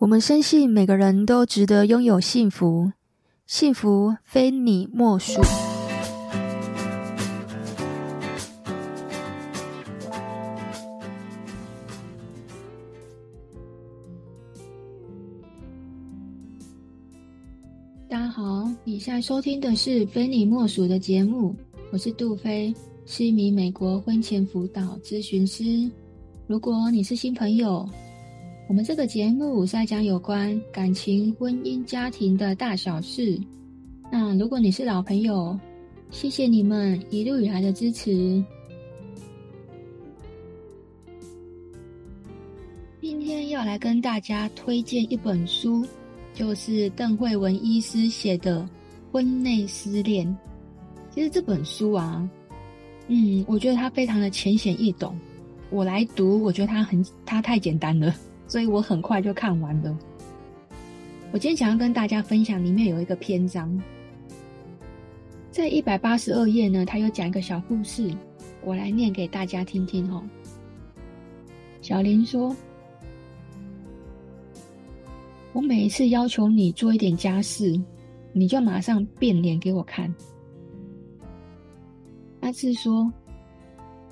我们深信每个人都值得拥有幸福，幸福非你莫属。大家好，你现在收听的是《非你莫属》的节目，我是杜菲，是一名美国婚前辅导咨询师。如果你是新朋友，我们这个节目是在讲有关感情、婚姻、家庭的大小事。那如果你是老朋友，谢谢你们一路以来的支持。今天要来跟大家推荐一本书，就是邓惠文医师写的《婚内失恋》。其实这本书啊，嗯，我觉得它非常的浅显易懂。我来读，我觉得它很，它太简单了。所以我很快就看完了。我今天想要跟大家分享，里面有一个篇章，在一百八十二页呢，他有讲一个小故事，我来念给大家听听哦。小林说：“我每一次要求你做一点家事，你就马上变脸给我看。”阿志说：“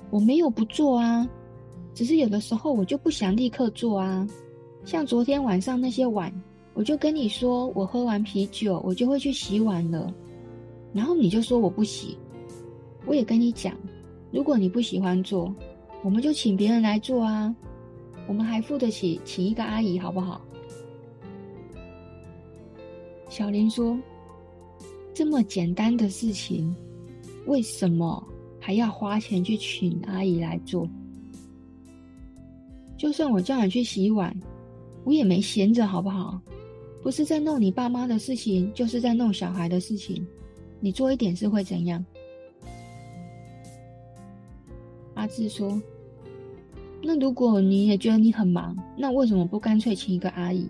我没有不做啊。”只是有的时候我就不想立刻做啊，像昨天晚上那些碗，我就跟你说我喝完啤酒我就会去洗碗了，然后你就说我不洗，我也跟你讲，如果你不喜欢做，我们就请别人来做啊，我们还付得起请一个阿姨好不好？小林说，这么简单的事情，为什么还要花钱去请阿姨来做？就算我叫你去洗碗，我也没闲着，好不好？不是在弄你爸妈的事情，就是在弄小孩的事情。你做一点事会怎样？阿志说：“那如果你也觉得你很忙，那为什么不干脆请一个阿姨？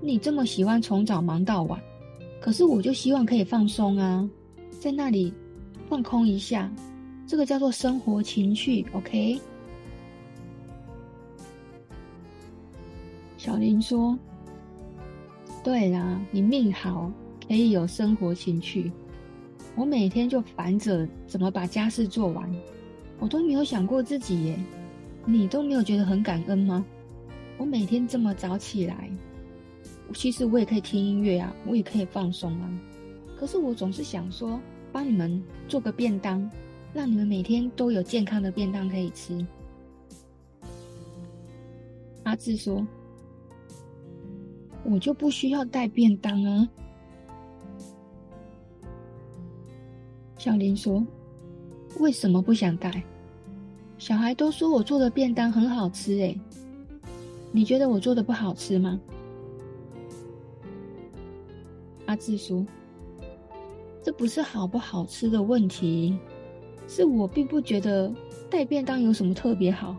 你这么喜欢从早忙到晚，可是我就希望可以放松啊，在那里放空一下，这个叫做生活情趣，OK？” 小林说：“对啦，你命好，可以有生活情趣。我每天就烦着怎么把家事做完，我都没有想过自己耶。你都没有觉得很感恩吗？我每天这么早起来，其实我也可以听音乐啊，我也可以放松啊。可是我总是想说，帮你们做个便当，让你们每天都有健康的便当可以吃。”阿志说。我就不需要带便当啊，小林说：“为什么不想带？小孩都说我做的便当很好吃诶，你觉得我做的不好吃吗？”阿志说：“这不是好不好吃的问题，是我并不觉得带便当有什么特别好。”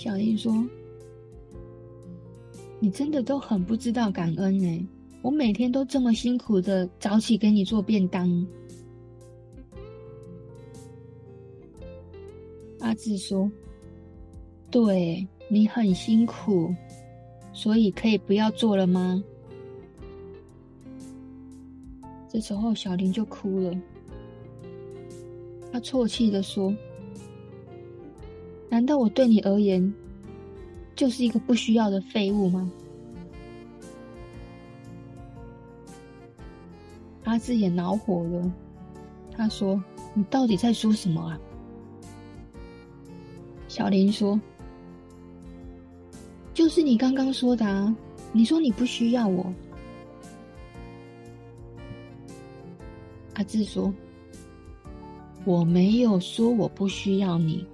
小林说：“你真的都很不知道感恩哎！我每天都这么辛苦的早起给你做便当。”阿志说：“对，你很辛苦，所以可以不要做了吗？”这时候小林就哭了，他啜泣的说。难道我对你而言就是一个不需要的废物吗？阿志也恼火了，他说：“你到底在说什么啊？”小林说：“就是你刚刚说的啊，你说你不需要我。”阿志说：“我没有说我不需要你。”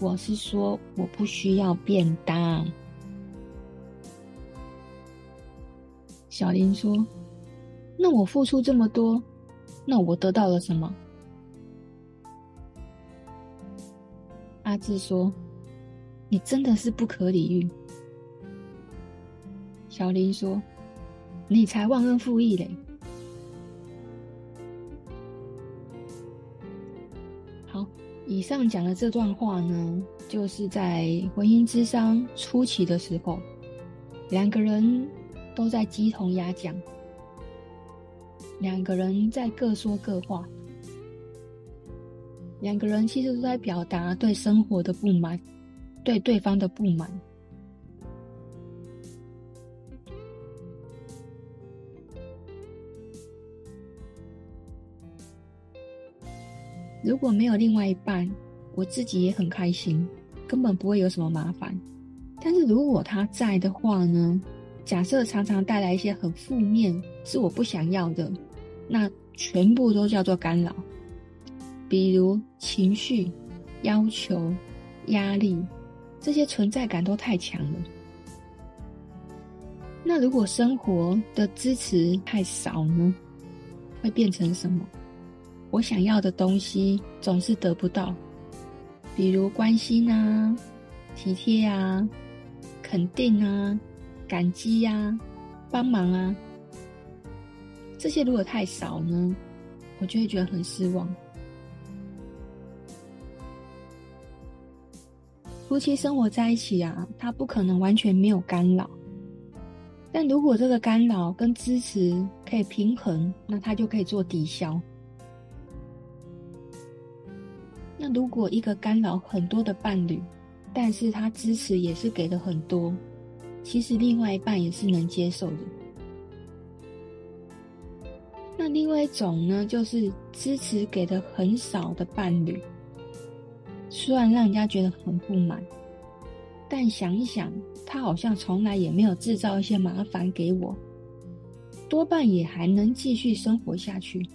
我是说，我不需要便当。小林说：“那我付出这么多，那我得到了什么？”阿志说：“你真的是不可理喻。”小林说：“你才忘恩负义嘞！”以上讲的这段话呢，就是在婚姻之商初期的时候，两个人都在鸡同鸭讲，两个人在各说各话，两个人其实都在表达对生活的不满，对对方的不满。如果没有另外一半，我自己也很开心，根本不会有什么麻烦。但是如果他在的话呢？假设常常带来一些很负面，是我不想要的，那全部都叫做干扰。比如情绪、要求、压力，这些存在感都太强了。那如果生活的支持太少呢？会变成什么？我想要的东西总是得不到，比如关心啊、体贴啊、肯定啊、感激啊、帮忙啊，这些如果太少呢，我就会觉得很失望。夫妻生活在一起啊，他不可能完全没有干扰，但如果这个干扰跟支持可以平衡，那他就可以做抵消。那如果一个干扰很多的伴侣，但是他支持也是给的很多，其实另外一半也是能接受的。那另外一种呢，就是支持给的很少的伴侣，虽然让人家觉得很不满，但想一想，他好像从来也没有制造一些麻烦给我，多半也还能继续生活下去。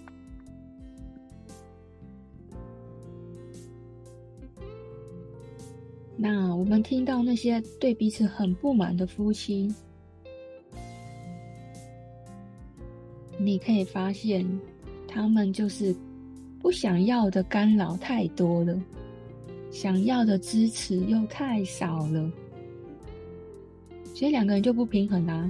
那我们听到那些对彼此很不满的夫妻，你可以发现，他们就是不想要的干扰太多了，想要的支持又太少了，所以两个人就不平衡啦。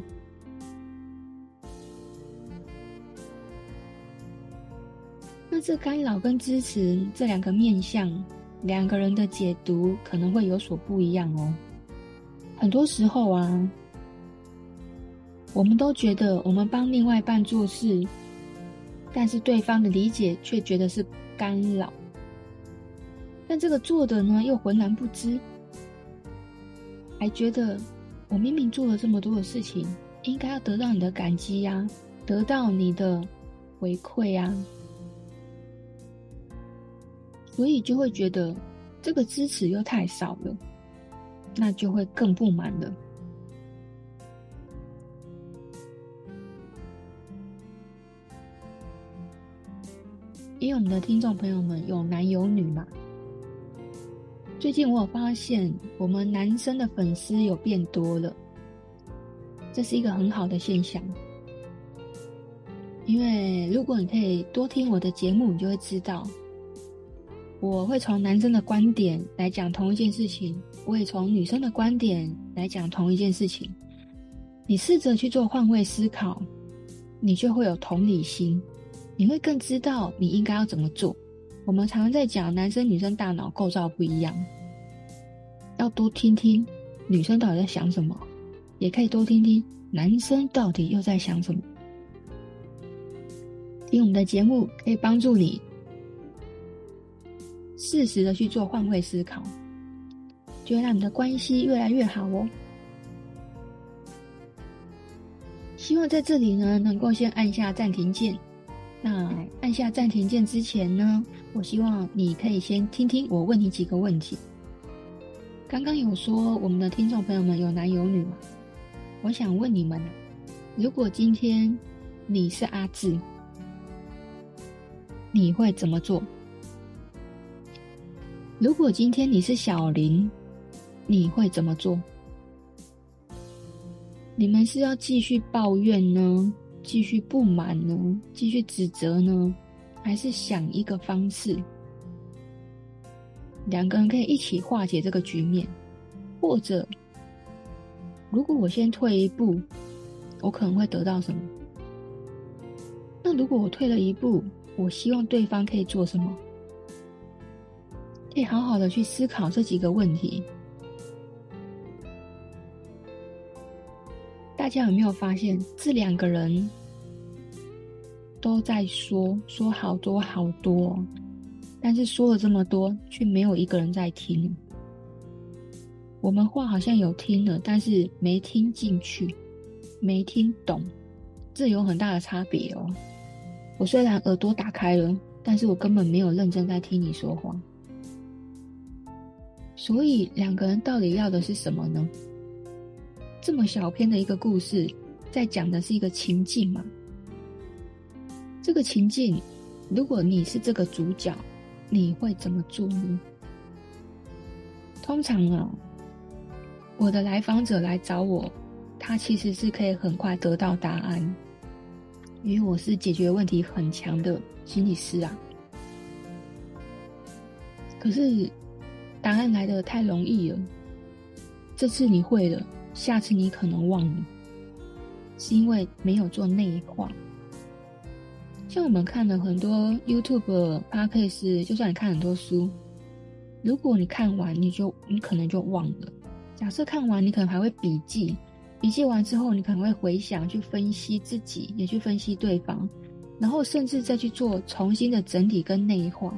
那这干扰跟支持这两个面向。两个人的解读可能会有所不一样哦。很多时候啊，我们都觉得我们帮另外一半做事，但是对方的理解却觉得是干扰。但这个做的呢，又浑然不知，还觉得我明明做了这么多的事情，应该要得到你的感激呀，得到你的回馈呀。所以就会觉得这个支持又太少了，那就会更不满了。因为我们的听众朋友们有男有女嘛，最近我有发现我们男生的粉丝有变多了，这是一个很好的现象。因为如果你可以多听我的节目，你就会知道。我会从男生的观点来讲同一件事情，我也从女生的观点来讲同一件事情。你试着去做换位思考，你就会有同理心，你会更知道你应该要怎么做。我们常常在讲男生女生大脑构造不一样，要多听听女生到底在想什么，也可以多听听男生到底又在想什么。听我们的节目可以帮助你。适时的去做换位思考，就会让你的关系越来越好哦。希望在这里呢，能够先按下暂停键。那按下暂停键之前呢，我希望你可以先听听我问你几个问题。刚刚有说我们的听众朋友们有男有女嘛？我想问你们，如果今天你是阿志，你会怎么做？如果今天你是小林，你会怎么做？你们是要继续抱怨呢？继续不满呢？继续指责呢？还是想一个方式，两个人可以一起化解这个局面？或者，如果我先退一步，我可能会得到什么？那如果我退了一步，我希望对方可以做什么？可以好好的去思考这几个问题。大家有没有发现，这两个人都在说说好多好多，但是说了这么多，却没有一个人在听。我们话好像有听了，但是没听进去，没听懂，这有很大的差别哦。我虽然耳朵打开了，但是我根本没有认真在听你说话。所以两个人到底要的是什么呢？这么小篇的一个故事，在讲的是一个情境嘛？这个情境，如果你是这个主角，你会怎么做呢？通常啊，我的来访者来找我，他其实是可以很快得到答案，因为我是解决问题很强的心理师啊。可是答案来得太容易了，这次你会了。下次你可能忘了，是因为没有做内化。像我们看了很多 YouTube、Podcast，就算你看很多书，如果你看完，你就你可能就忘了。假设看完，你可能还会笔记，笔记完之后，你可能会回想、去分析自己，也去分析对方，然后甚至再去做重新的整理跟内化，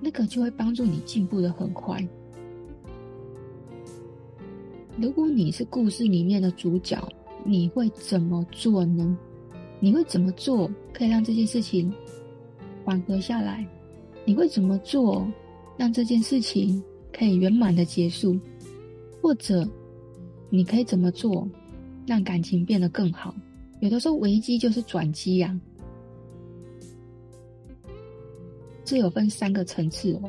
那个就会帮助你进步得很快。如果你是故事里面的主角，你会怎么做呢？你会怎么做可以让这件事情缓和下来？你会怎么做让这件事情可以圆满的结束？或者你可以怎么做让感情变得更好？有的时候危机就是转机呀。这有分三个层次哦，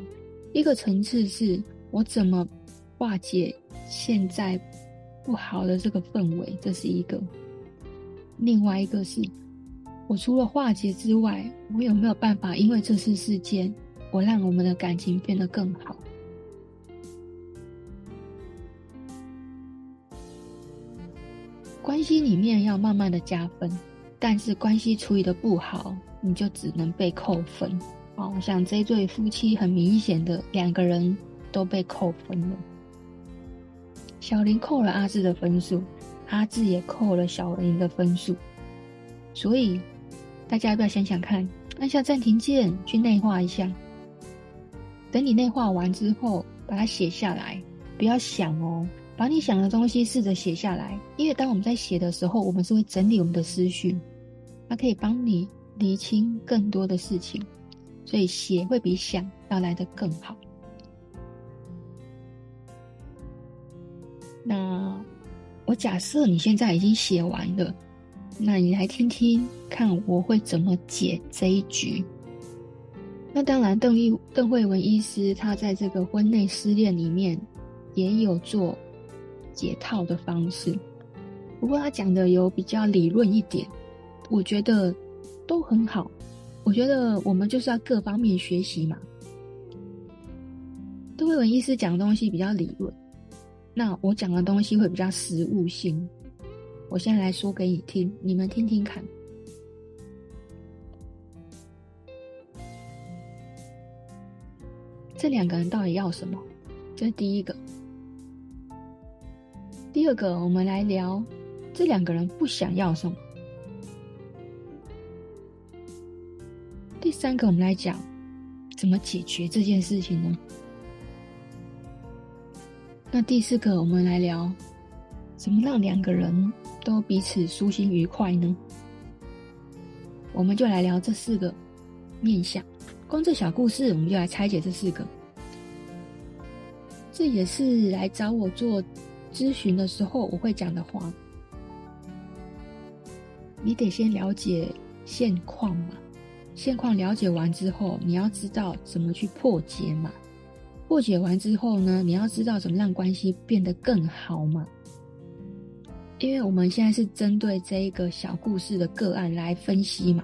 一个层次是我怎么化解。现在不好的这个氛围，这是一个；另外一个是，我除了化解之外，我有没有办法？因为这次事件，我让我们的感情变得更好。关系里面要慢慢的加分，但是关系处理的不好，你就只能被扣分。哦，像这对夫妻，很明显的两个人都被扣分了。小林扣了阿志的分数，阿志也扣了小林的分数，所以大家要不要想想看，按下暂停键去内化一下。等你内化完之后，把它写下来，不要想哦，把你想的东西试着写下来，因为当我们在写的时候，我们是会整理我们的思绪，它可以帮你理清更多的事情，所以写会比想要来的更好。那我假设你现在已经写完了，那你来听听看我会怎么解这一局。那当然，邓医邓惠文医师他在这个婚内失恋里面也有做解套的方式，不过他讲的有比较理论一点，我觉得都很好。我觉得我们就是要各方面学习嘛。邓惠文医师讲的东西比较理论。那我讲的东西会比较实物性，我现在来说给你听，你们听听看。这两个人到底要什么？这是第一个。第二个，我们来聊这两个人不想要什么。第三个，我们来讲怎么解决这件事情呢？那第四个，我们来聊怎么让两个人都彼此舒心愉快呢？我们就来聊这四个面向。光这小故事，我们就来拆解这四个。这也是来找我做咨询的时候我会讲的话。你得先了解现况嘛，现况了解完之后，你要知道怎么去破解嘛。破解完之后呢，你要知道怎么让关系变得更好嘛？因为我们现在是针对这一个小故事的个案来分析嘛。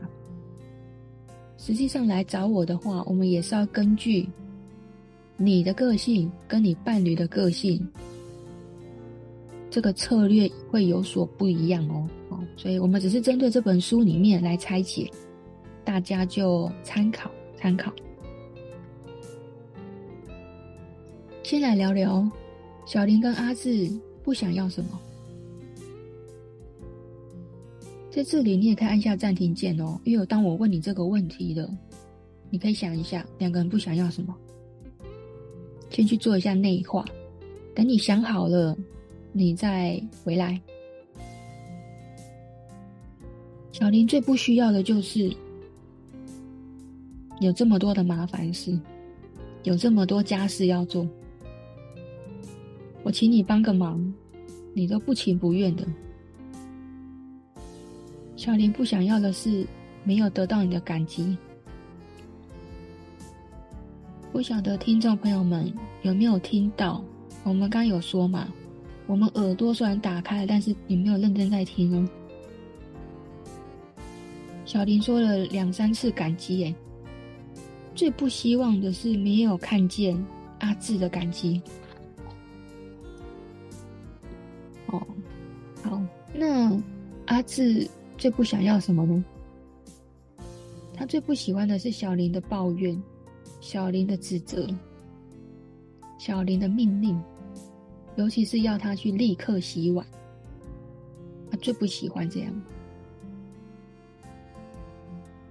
实际上来找我的话，我们也是要根据你的个性跟你伴侣的个性，这个策略会有所不一样哦。哦，所以我们只是针对这本书里面来拆解，大家就参考参考。先来聊聊小林跟阿志不想要什么。在这里，你也可以按下暂停键哦，因为当我问你这个问题了，你可以想一下，两个人不想要什么，先去做一下内化。等你想好了，你再回来。小林最不需要的就是有这么多的麻烦事，有这么多家事要做。我请你帮个忙，你都不情不愿的。小林不想要的是没有得到你的感激。不晓得听众朋友们有没有听到？我们刚有说嘛，我们耳朵虽然打开了，但是你没有认真在听哦。小林说了两三次感激，哎，最不希望的是没有看见阿志的感激。哦，好，那阿志最不想要什么呢？他最不喜欢的是小林的抱怨，小林的指责，小林的命令，尤其是要他去立刻洗碗，他最不喜欢这样。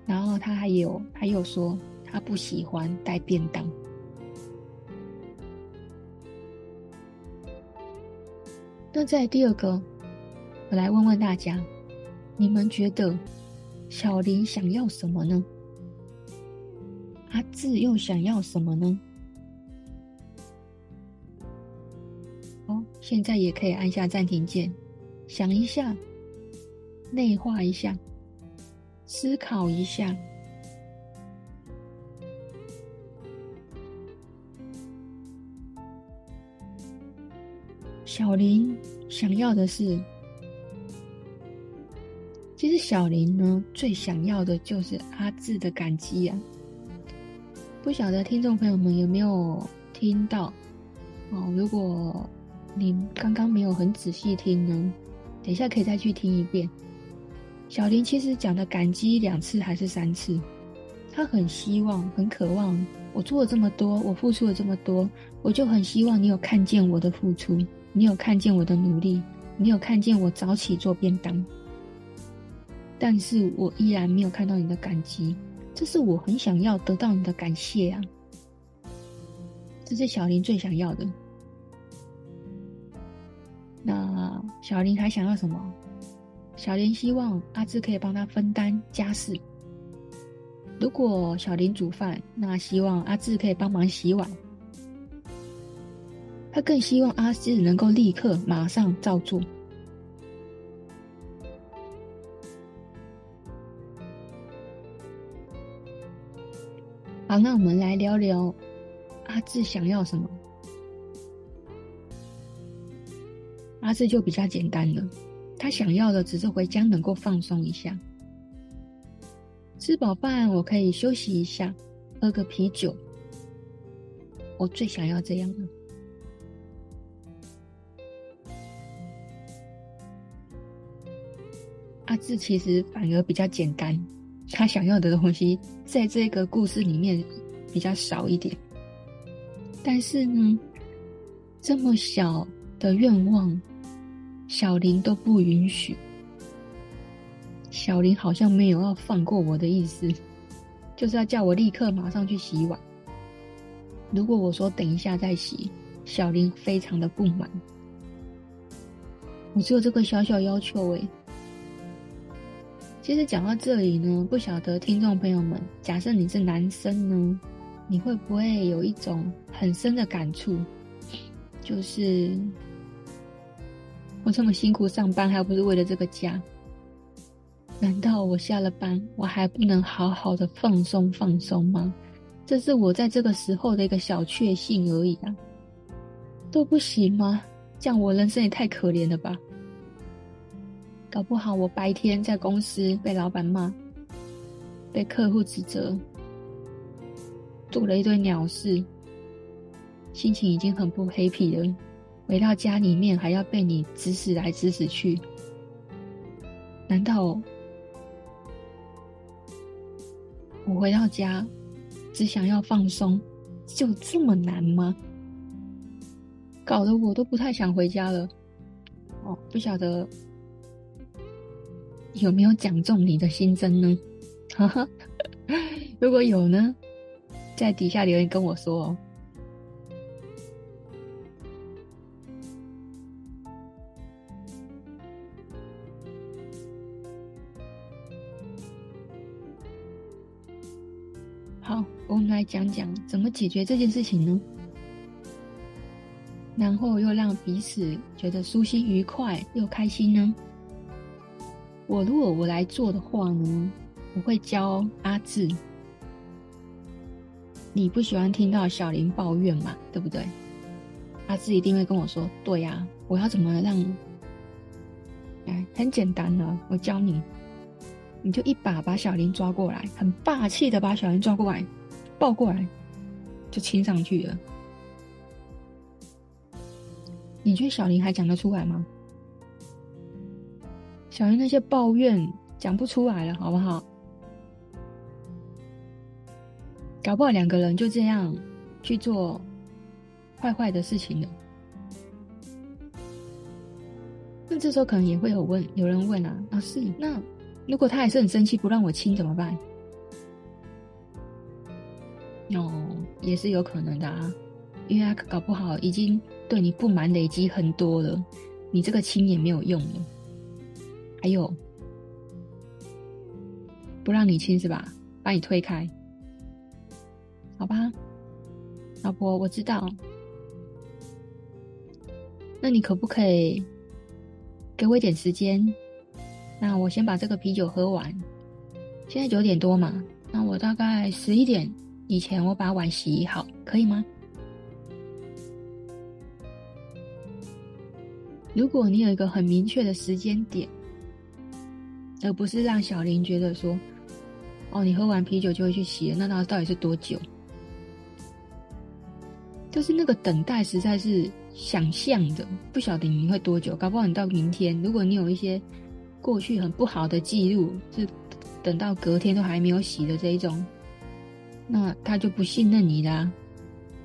然后他还有还有说，他不喜欢带便当。那在第二个，我来问问大家，你们觉得小林想要什么呢？阿志又想要什么呢？哦，现在也可以按下暂停键，想一下，内化一下，思考一下。小林想要的是，其实小林呢最想要的就是阿志的感激啊！不晓得听众朋友们有没有听到？哦，如果你刚刚没有很仔细听呢，等一下可以再去听一遍。小林其实讲的感激两次还是三次，他很希望、很渴望，我做了这么多，我付出了这么多，我就很希望你有看见我的付出。你有看见我的努力，你有看见我早起做便当，但是我依然没有看到你的感激，这是我很想要得到你的感谢啊！这是小林最想要的。那小林还想要什么？小林希望阿志可以帮他分担家事。如果小林煮饭，那希望阿志可以帮忙洗碗。他更希望阿志能够立刻马上照做。好，那我们来聊聊阿志想要什么。阿志就比较简单了，他想要的只是回家能够放松一下，吃饱饭我可以休息一下，喝个啤酒。我最想要这样的。阿志其实反而比较简单，他想要的东西在这个故事里面比较少一点。但是呢，这么小的愿望，小林都不允许。小林好像没有要放过我的意思，就是要叫我立刻马上去洗碗。如果我说等一下再洗，小林非常的不满。我只有这个小小要求诶。其实讲到这里呢，不晓得听众朋友们，假设你是男生呢，你会不会有一种很深的感触？就是我这么辛苦上班，还不是为了这个家？难道我下了班，我还不能好好的放松放松吗？这是我在这个时候的一个小确幸而已啊，都不行吗？这样我人生也太可怜了吧？搞不好我白天在公司被老板骂，被客户指责，做了一堆鸟事，心情已经很不 happy 了。回到家里面还要被你指使来指使去，难道我回到家只想要放松，就这么难吗？搞得我都不太想回家了。哦，不晓得有没有讲中你的心声呢？哈哈，如果有呢，在底下留言跟我说哦。好，我们来讲讲怎么解决这件事情呢？然后又让彼此觉得舒心、愉快又开心呢？我如果我来做的话呢，我会教阿志。你不喜欢听到小林抱怨嘛？对不对？阿志一定会跟我说：“对呀，我要怎么让？”哎，很简单的，我教你。你就一把把小林抓过来，很霸气的把小林抓过来，抱过来，就亲上去了。你觉得小林还讲得出来吗？小林那些抱怨讲不出来了，好不好？搞不好两个人就这样去做坏坏的事情了。那这时候可能也会有问，有人问啊，老师，那？如果他还是很生气，不让我亲怎么办？哦，也是有可能的啊，因为他搞不好已经对你不满累积很多了，你这个亲也没有用了。还有，不让你亲是吧？把你推开，好吧，老婆，我知道。那你可不可以给我一点时间？那我先把这个啤酒喝完。现在九点多嘛，那我大概十一点以前我把碗洗好，可以吗？如果你有一个很明确的时间点，而不是让小林觉得说，哦，你喝完啤酒就会去洗，那到到底是多久？就是那个等待实在是想象的，不晓得你会多久，搞不好你到明天，如果你有一些。过去很不好的记录，是等到隔天都还没有洗的这一种，那他就不信任你啦。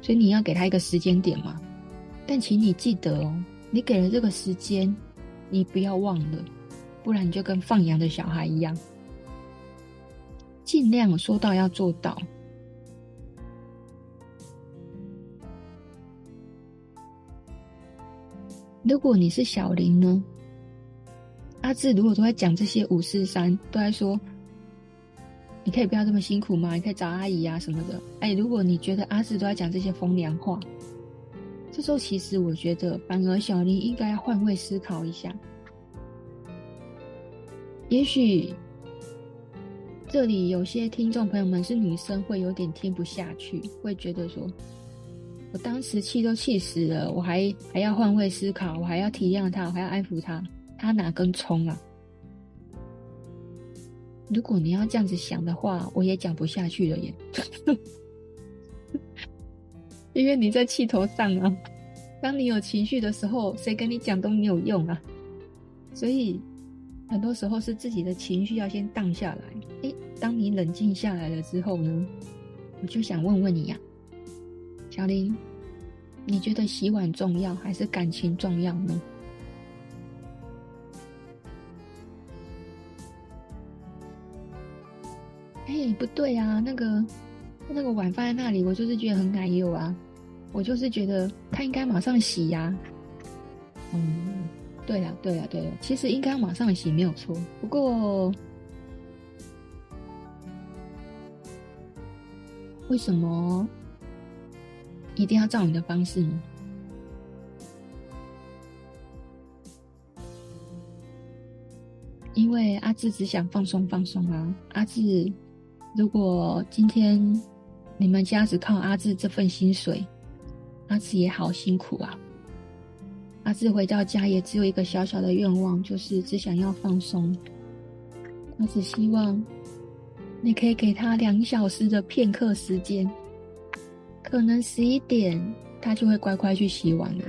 所以你要给他一个时间点嘛。但请你记得哦，你给了这个时间，你不要忘了，不然你就跟放羊的小孩一样，尽量说到要做到。如果你是小林呢？阿志如果都在讲这些五四三，都在说，你可以不要这么辛苦吗？你可以找阿姨啊什么的。哎，如果你觉得阿志都在讲这些风凉话，这时候其实我觉得，反而小林应该要换位思考一下。也许这里有些听众朋友们是女生，会有点听不下去，会觉得说，我当时气都气死了，我还还要换位思考，我还要体谅他，我还要安抚他。他哪根葱啊？如果你要这样子想的话，我也讲不下去了耶。因为你在气头上啊，当你有情绪的时候，谁跟你讲都没有用啊。所以很多时候是自己的情绪要先荡下来。诶，当你冷静下来了之后呢，我就想问问你呀，小林，你觉得洗碗重要还是感情重要呢？哎，不对啊，那个那个碗放在那里，我就是觉得很奶油啊，我就是觉得他应该马上洗呀、嗯，对呀，对呀，对呀，其实应该要马上洗没有错，不过为什么一定要照你的方式呢？因为阿志只想放松放松啊，阿志。如果今天你们家只靠阿志这份薪水，阿志也好辛苦啊。阿志回到家也只有一个小小的愿望，就是只想要放松。他只希望你可以给他两小时的片刻时间，可能十一点他就会乖乖去洗碗了。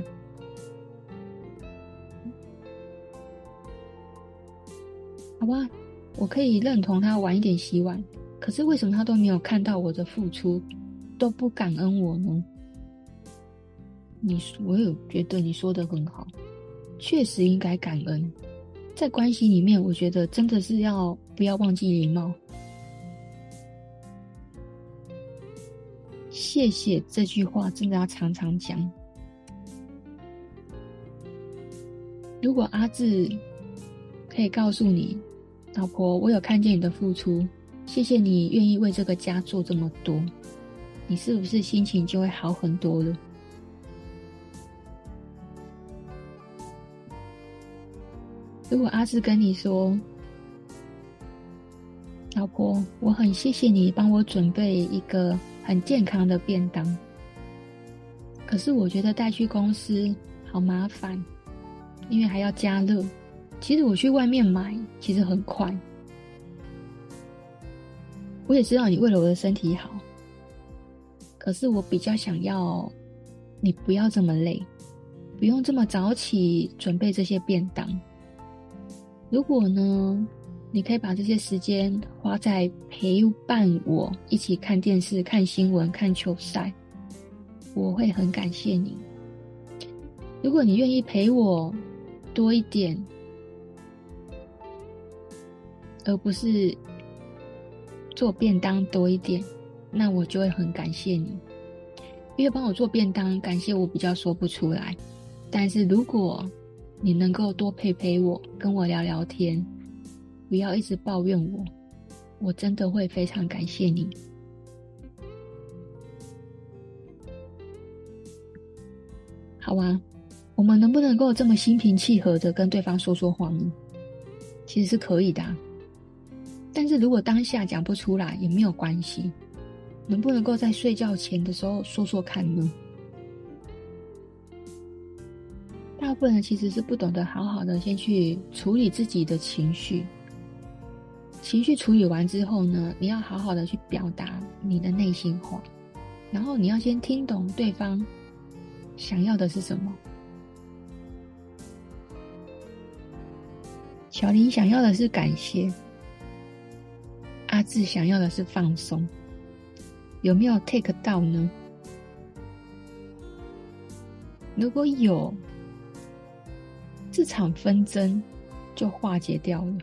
好吧，我可以认同他晚一点洗碗。可是为什么他都没有看到我的付出，都不感恩我呢？你我有觉得你说的很好，确实应该感恩。在关系里面，我觉得真的是要不要忘记礼貌。谢谢这句话真的要常常讲。如果阿志可以告诉你，老婆，我有看见你的付出，谢谢你愿意为这个家做这么多，你是不是心情就会好很多了？如果阿志跟你说，老婆，我很谢谢你帮我准备一个很健康的便当，可是我觉得带去公司好麻烦，因为还要加热。其实我去外面买，其实很快。我也知道你为了我的身体好，可是我比较想要你不要这么累，不用这么早起准备这些便当。如果呢，你可以把这些时间花在陪伴我一起看电视、看新闻、看球赛，我会很感谢你。如果你愿意陪我多一点。而不是做便当多一点，那我就会很感谢你，因为帮我做便当，感谢我比较说不出来。但是如果你能够多陪陪我，跟我聊聊天，不要一直抱怨我，我真的会非常感谢你。好啊，我们能不能够这么心平气和的跟对方说说话呢？其实是可以的。但是如果当下讲不出来也没有关系，能不能够在睡觉前的时候说说看呢？部分人其实是不懂得好好的先去处理自己的情绪，情绪处理完之后呢，你要好好的去表达你的内心话，然后你要先听懂对方想要的是什么。小林想要的是感谢。阿志想要的是放松，有没有 take 到呢？如果有，这场纷争就化解掉了。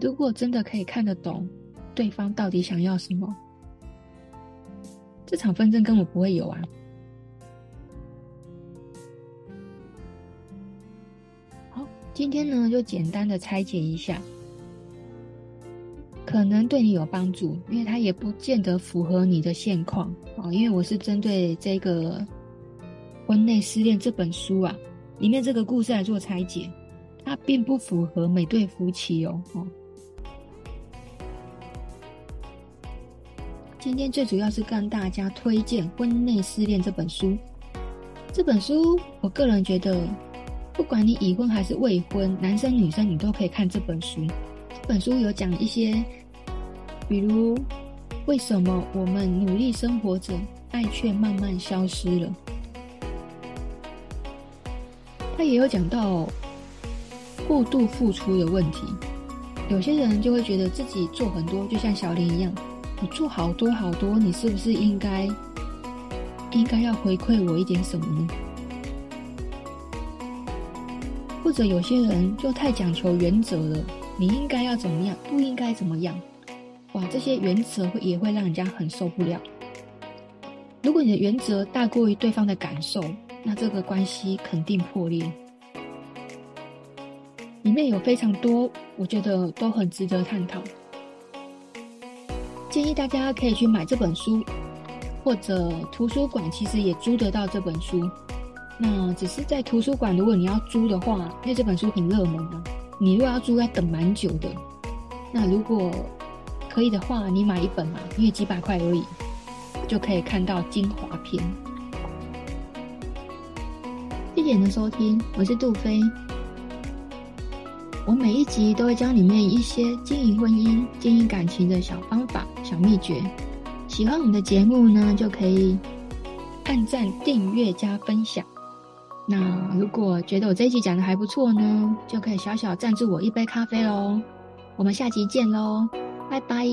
如果真的可以看得懂对方到底想要什么，这场纷争根本不会有啊。好，今天呢就简单的拆解一下。可能对你有帮助，因为它也不见得符合你的现况啊。因为我是针对这个《婚内失恋》这本书啊，里面这个故事来做拆解，它并不符合每对夫妻哦。今天最主要是跟大家推荐《婚内失恋》这本书。这本书，我个人觉得，不管你已婚还是未婚，男生女生你都可以看这本书。这本书有讲一些。比如，为什么我们努力生活着，爱却慢慢消失了？他也有讲到过度付出的问题。有些人就会觉得自己做很多，就像小林一样，我做好多好多，你是不是应该应该要回馈我一点什么呢？或者有些人就太讲求原则了，你应该要怎么样，不应该怎么样。哇，这些原则会也会让人家很受不了。如果你的原则大过于对方的感受，那这个关系肯定破裂。里面有非常多，我觉得都很值得探讨。建议大家可以去买这本书，或者图书馆其实也租得到这本书。那只是在图书馆，如果你要租的话，因为这本书很热门啊，你如果要租要等蛮久的。那如果可以的话，你买一本嘛，因为几百块而已，就可以看到精华篇。谢谢你的收听，我是杜菲。我每一集都会教里面一些经营婚姻、经营感情的小方法、小秘诀。喜欢我们的节目呢，就可以按赞、订阅、加分享。那如果觉得我这一集讲的还不错呢，就可以小小赞助我一杯咖啡喽。我们下集见喽！拜拜。